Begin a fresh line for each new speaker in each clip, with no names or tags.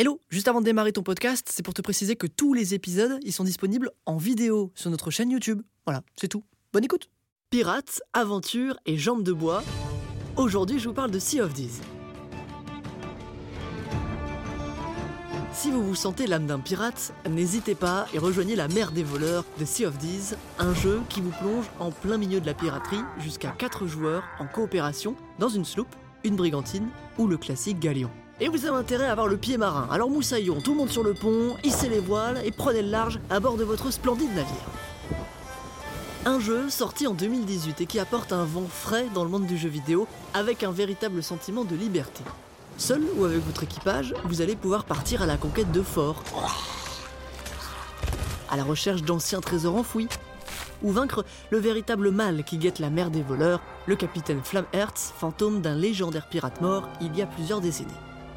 Hello, juste avant de démarrer ton podcast, c'est pour te préciser que tous les épisodes, ils sont disponibles en vidéo sur notre chaîne YouTube. Voilà, c'est tout. Bonne écoute. Pirates, aventures et jambes de bois. Aujourd'hui, je vous parle de Sea of Thieves. Si vous vous sentez l'âme d'un pirate, n'hésitez pas et rejoignez la mer des voleurs de Sea of Thieves, un jeu qui vous plonge en plein milieu de la piraterie jusqu'à 4 joueurs en coopération dans une sloop, une brigantine ou le classique galion. Et vous avez intérêt à avoir le pied marin, alors moussaillon, tout le monde sur le pont, hissez les voiles et prenez le large à bord de votre splendide navire. Un jeu sorti en 2018 et qui apporte un vent frais dans le monde du jeu vidéo avec un véritable sentiment de liberté. Seul ou avec votre équipage, vous allez pouvoir partir à la conquête de forts, à la recherche d'anciens trésors enfouis, ou vaincre le véritable mal qui guette la mer des voleurs, le capitaine Flamhertz, fantôme d'un légendaire pirate mort il y a plusieurs décennies.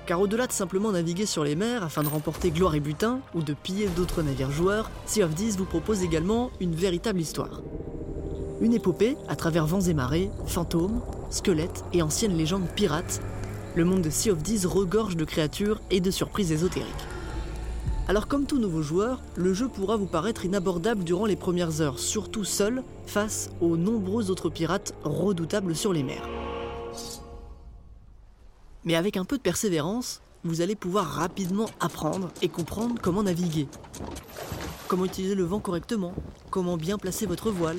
Car au-delà de simplement naviguer sur les mers afin de remporter gloire et butin, ou de piller d'autres navires joueurs, Sea of Thieves vous propose également une véritable histoire. Une épopée à travers vents et marées, fantômes, squelettes et anciennes légendes pirates le monde de Sea of Thieves regorge de créatures et de surprises ésotériques. Alors comme tout nouveau joueur, le jeu pourra vous paraître inabordable durant les premières heures, surtout seul, face aux nombreux autres pirates redoutables sur les mers. Mais avec un peu de persévérance, vous allez pouvoir rapidement apprendre et comprendre comment naviguer. Comment utiliser le vent correctement, comment bien placer votre voile,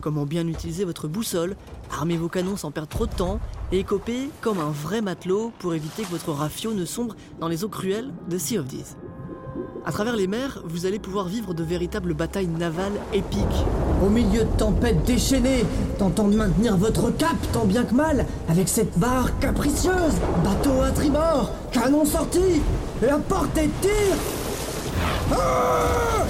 comment bien utiliser votre boussole, armer vos canons sans perdre trop de temps et écoper comme un vrai matelot pour éviter que votre rafio ne sombre dans les eaux cruelles de Sea of Thieves. À travers les mers, vous allez pouvoir vivre de véritables batailles navales épiques.
Au milieu de tempêtes déchaînées, tentant de maintenir votre cap tant bien que mal, avec cette barre capricieuse, bateau à tribord, canon sorti, et à portée de tir ah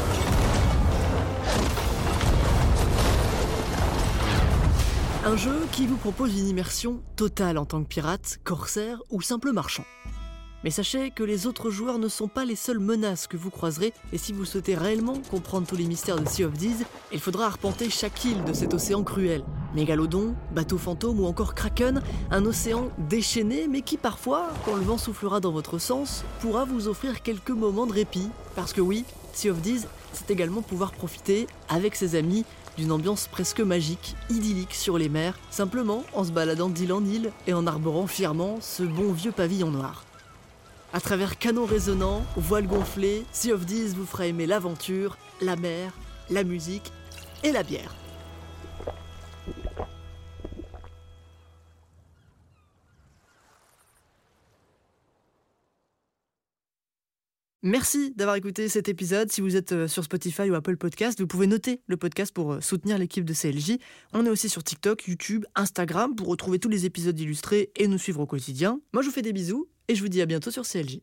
Un jeu qui vous propose une immersion totale en tant que pirate, corsaire ou simple marchand. Mais sachez que les autres joueurs ne sont pas les seules menaces que vous croiserez, et si vous souhaitez réellement comprendre tous les mystères de Sea of Thieves, il faudra arpenter chaque île de cet océan cruel. Mégalodon, bateau fantôme ou encore Kraken, un océan déchaîné mais qui parfois, quand le vent soufflera dans votre sens, pourra vous offrir quelques moments de répit. Parce que oui, Sea of Thieves, c'est également pouvoir profiter, avec ses amis, d'une ambiance presque magique, idyllique sur les mers, simplement en se baladant d'île en île et en arborant fièrement ce bon vieux pavillon noir. À travers canons résonnants, voiles gonflées, Sea of Thieves vous fera aimer l'aventure, la mer, la musique et la bière. Merci d'avoir écouté cet épisode. Si vous êtes euh, sur Spotify ou Apple Podcast, vous pouvez noter le podcast pour euh, soutenir l'équipe de CLJ. On est aussi sur TikTok, YouTube, Instagram pour retrouver tous les épisodes illustrés et nous suivre au quotidien. Moi, je vous fais des bisous et je vous dis à bientôt sur CLJ.